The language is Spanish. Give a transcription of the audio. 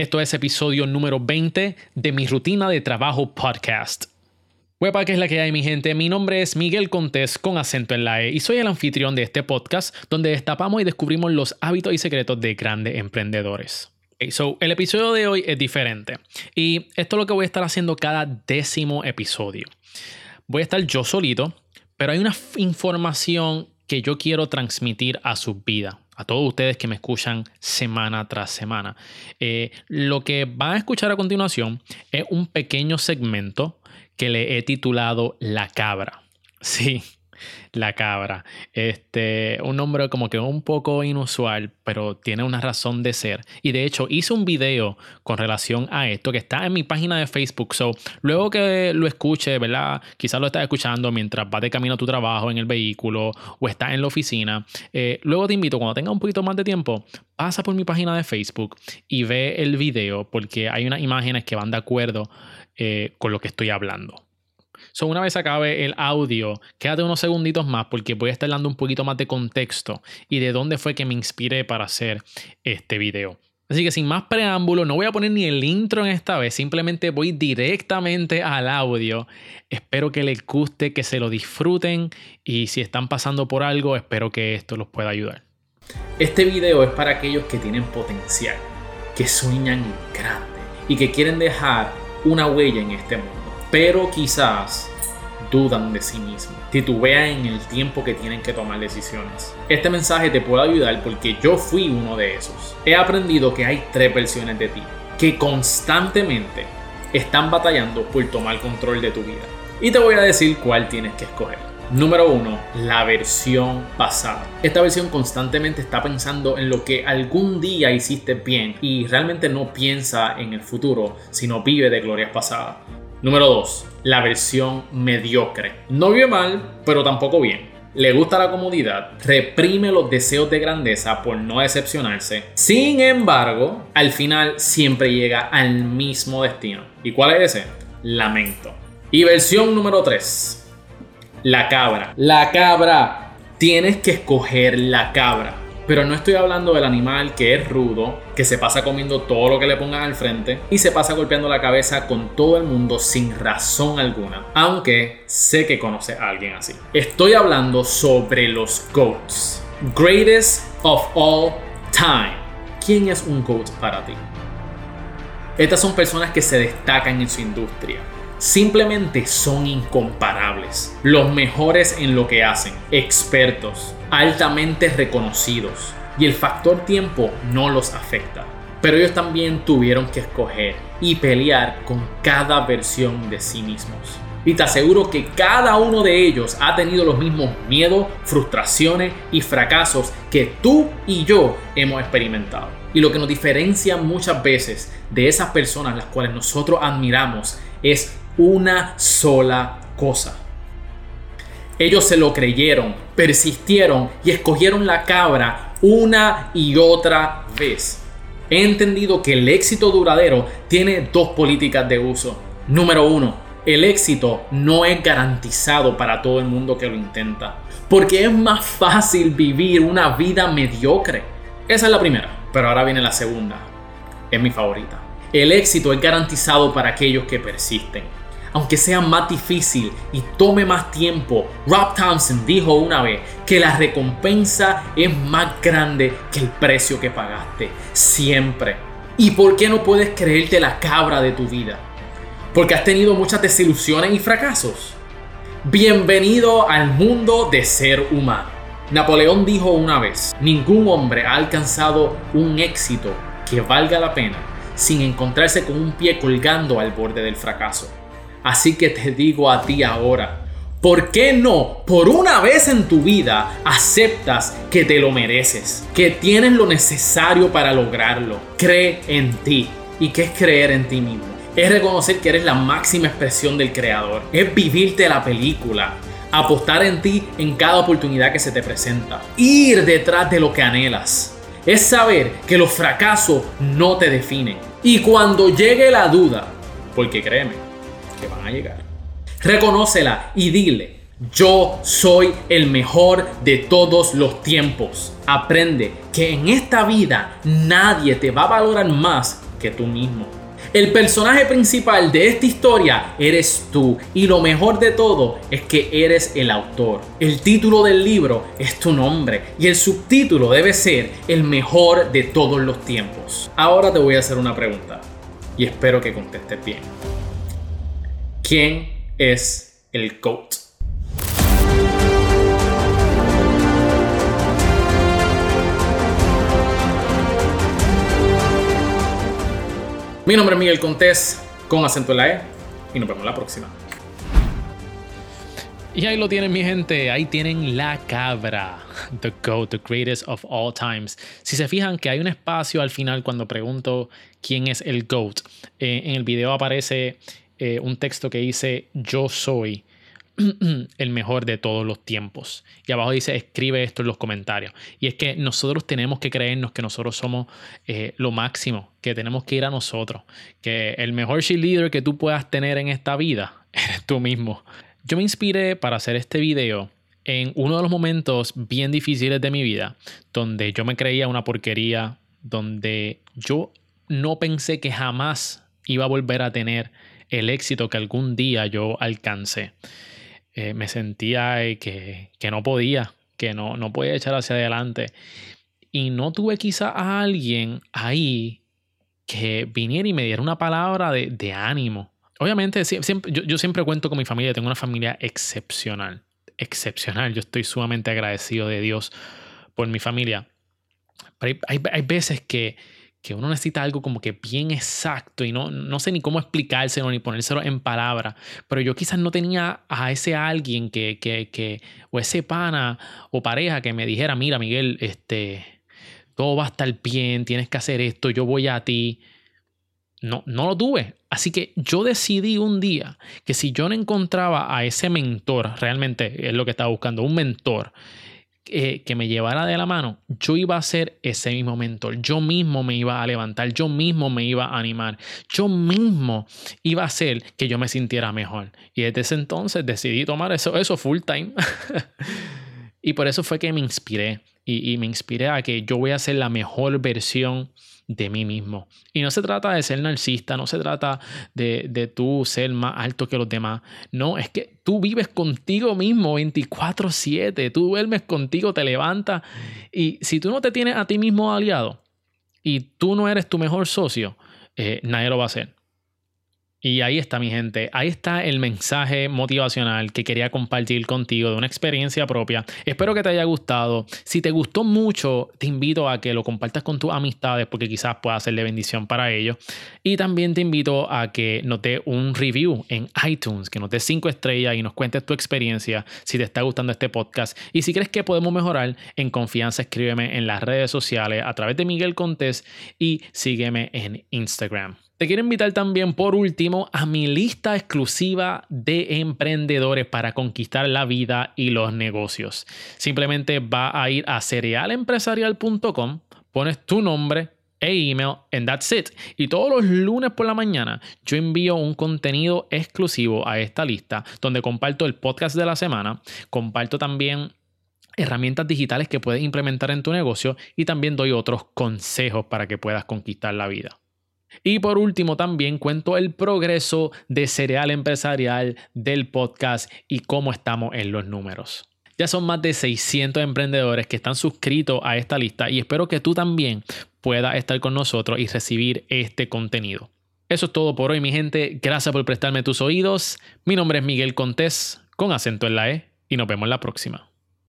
Esto es episodio número 20 de mi rutina de trabajo podcast. Huepa, ¿qué es la que hay, mi gente? Mi nombre es Miguel Contés con acento en la E y soy el anfitrión de este podcast donde destapamos y descubrimos los hábitos y secretos de grandes emprendedores. so, el episodio de hoy es diferente y esto es lo que voy a estar haciendo cada décimo episodio. Voy a estar yo solito, pero hay una información que yo quiero transmitir a su vida a todos ustedes que me escuchan semana tras semana. Eh, lo que van a escuchar a continuación es un pequeño segmento que le he titulado La cabra. Sí, la cabra. Este, un nombre como que un poco inusual, pero tiene una razón de ser. Y de hecho, hice un video con relación a esto que está en mi página de Facebook. So, luego que lo escuche, ¿verdad? Quizás lo estás escuchando mientras vas de camino a tu trabajo en el vehículo o estás en la oficina. Eh, luego te invito, cuando tengas un poquito más de tiempo, pasa por mi página de Facebook y ve el video porque hay unas imágenes que van de acuerdo eh, con lo que estoy hablando. So, una vez acabe el audio, quédate unos segunditos más porque voy a estar dando un poquito más de contexto y de dónde fue que me inspiré para hacer este video. Así que sin más preámbulo, no voy a poner ni el intro en esta vez, simplemente voy directamente al audio. Espero que les guste, que se lo disfruten y si están pasando por algo, espero que esto los pueda ayudar. Este video es para aquellos que tienen potencial, que sueñan grande y que quieren dejar una huella en este mundo pero quizás dudan de sí mismos, titubean en el tiempo que tienen que tomar decisiones. Este mensaje te puede ayudar porque yo fui uno de esos. He aprendido que hay tres versiones de ti que constantemente están batallando por tomar control de tu vida. Y te voy a decir cuál tienes que escoger. Número uno, la versión pasada. Esta versión constantemente está pensando en lo que algún día hiciste bien y realmente no piensa en el futuro, sino vive de glorias pasadas. Número 2. La versión mediocre. No vive mal, pero tampoco bien. Le gusta la comodidad, reprime los deseos de grandeza por no decepcionarse. Sin embargo, al final siempre llega al mismo destino. ¿Y cuál es ese? Lamento. Y versión número 3. La cabra. La cabra. Tienes que escoger la cabra. Pero no estoy hablando del animal que es rudo, que se pasa comiendo todo lo que le pongan al frente y se pasa golpeando la cabeza con todo el mundo sin razón alguna. Aunque sé que conoce a alguien así. Estoy hablando sobre los GOATs. Greatest of all time. ¿Quién es un GOAT para ti? Estas son personas que se destacan en su industria simplemente son incomparables. Los mejores en lo que hacen, expertos, altamente reconocidos. Y el factor tiempo no los afecta. Pero ellos también tuvieron que escoger y pelear con cada versión de sí mismos. Y te aseguro que cada uno de ellos ha tenido los mismos miedos, frustraciones y fracasos que tú y yo hemos experimentado. Y lo que nos diferencia muchas veces de esas personas las cuales nosotros admiramos es una sola cosa. Ellos se lo creyeron, persistieron y escogieron la cabra una y otra vez. He entendido que el éxito duradero tiene dos políticas de uso. Número uno, el éxito no es garantizado para todo el mundo que lo intenta. Porque es más fácil vivir una vida mediocre. Esa es la primera. Pero ahora viene la segunda. Es mi favorita. El éxito es garantizado para aquellos que persisten aunque sea más difícil y tome más tiempo. Rob Thompson dijo una vez que la recompensa es más grande que el precio que pagaste. Siempre. ¿Y por qué no puedes creerte la cabra de tu vida? Porque has tenido muchas desilusiones y fracasos. Bienvenido al mundo de ser humano. Napoleón dijo una vez, ningún hombre ha alcanzado un éxito que valga la pena sin encontrarse con un pie colgando al borde del fracaso. Así que te digo a ti ahora, ¿por qué no, por una vez en tu vida, aceptas que te lo mereces? Que tienes lo necesario para lograrlo. Cree en ti. ¿Y qué es creer en ti mismo? Es reconocer que eres la máxima expresión del creador. Es vivirte la película. Apostar en ti en cada oportunidad que se te presenta. Ir detrás de lo que anhelas. Es saber que los fracasos no te definen. Y cuando llegue la duda, porque créeme, que van a llegar. Reconócela y dile, yo soy el mejor de todos los tiempos. Aprende que en esta vida nadie te va a valorar más que tú mismo. El personaje principal de esta historia eres tú y lo mejor de todo es que eres el autor. El título del libro es tu nombre y el subtítulo debe ser el mejor de todos los tiempos. Ahora te voy a hacer una pregunta y espero que contestes bien. ¿Quién es el GOAT? Mi nombre es Miguel Contés, con acento en la E, y nos vemos la próxima. Y ahí lo tienen, mi gente. Ahí tienen la cabra. The GOAT, the greatest of all times. Si se fijan que hay un espacio al final cuando pregunto quién es el GOAT, eh, en el video aparece eh, un texto que dice Yo soy. el mejor de todos los tiempos. Y abajo dice, escribe esto en los comentarios. Y es que nosotros tenemos que creernos que nosotros somos eh, lo máximo, que tenemos que ir a nosotros, que el mejor cheerleader que tú puedas tener en esta vida eres tú mismo. Yo me inspiré para hacer este video en uno de los momentos bien difíciles de mi vida, donde yo me creía una porquería, donde yo no pensé que jamás iba a volver a tener el éxito que algún día yo alcancé. Eh, me sentía eh, que, no podía, que no, no podía echar hacia adelante. Y no tuve quizá a alguien ahí que viniera y me diera una palabra de, ánimo. Obviamente, siempre, yo, siempre cuento con mi familia, tengo una familia excepcional, excepcional. Yo estoy sumamente agradecido de Dios por mi familia. Pero hay veces que, que uno necesita algo como que bien exacto y no, no sé ni cómo explicárselo ni ponérselo en palabras, pero yo quizás no tenía a ese alguien que, que, que, o ese pana o pareja que me dijera, mira Miguel, este, todo va a estar bien, tienes que hacer esto, yo voy a ti. No, no lo tuve. Así que yo decidí un día que si yo no encontraba a ese mentor, realmente es lo que estaba buscando, un mentor, eh, que me llevara de la mano, yo iba a ser ese mismo mentor. Yo mismo me iba a levantar, yo mismo me iba a animar, yo mismo iba a hacer que yo me sintiera mejor. Y desde ese entonces decidí tomar eso, eso full time. y por eso fue que me inspiré. Y, me inspiré a que yo voy a ser la mejor versión de mí mismo. Y no se trata de ser narcisista, no se trata de, de tú ser más alto que los demás. No, es que tú vives contigo mismo 24/7, tú duermes contigo, te levantas. Y si tú no te tienes a ti mismo aliado y tú no eres tu mejor socio, eh, nadie lo va a hacer. Y ahí está mi gente, ahí está el mensaje motivacional que quería compartir contigo de una experiencia propia. Espero que te haya gustado. Si te gustó mucho, te invito a que lo compartas con tus amistades porque quizás pueda ser de bendición para ellos. Y también te invito a que note un review en iTunes, que notes cinco estrellas y nos cuentes tu experiencia si te está gustando este podcast. Y si crees que podemos mejorar, en confianza escríbeme en las redes sociales a través de Miguel Contés y sígueme en Instagram. Te quiero invitar también por último a mi lista exclusiva de emprendedores para conquistar la vida y los negocios. Simplemente va a ir a cerealempresarial.com, pones tu nombre e email and that's it. Y todos los lunes por la mañana yo envío un contenido exclusivo a esta lista donde comparto el podcast de la semana, comparto también herramientas digitales que puedes implementar en tu negocio y también doy otros consejos para que puedas conquistar la vida. Y por último, también cuento el progreso de Cereal Empresarial del podcast y cómo estamos en los números. Ya son más de 600 emprendedores que están suscritos a esta lista y espero que tú también puedas estar con nosotros y recibir este contenido. Eso es todo por hoy, mi gente. Gracias por prestarme tus oídos. Mi nombre es Miguel Contés, con acento en la E, y nos vemos la próxima.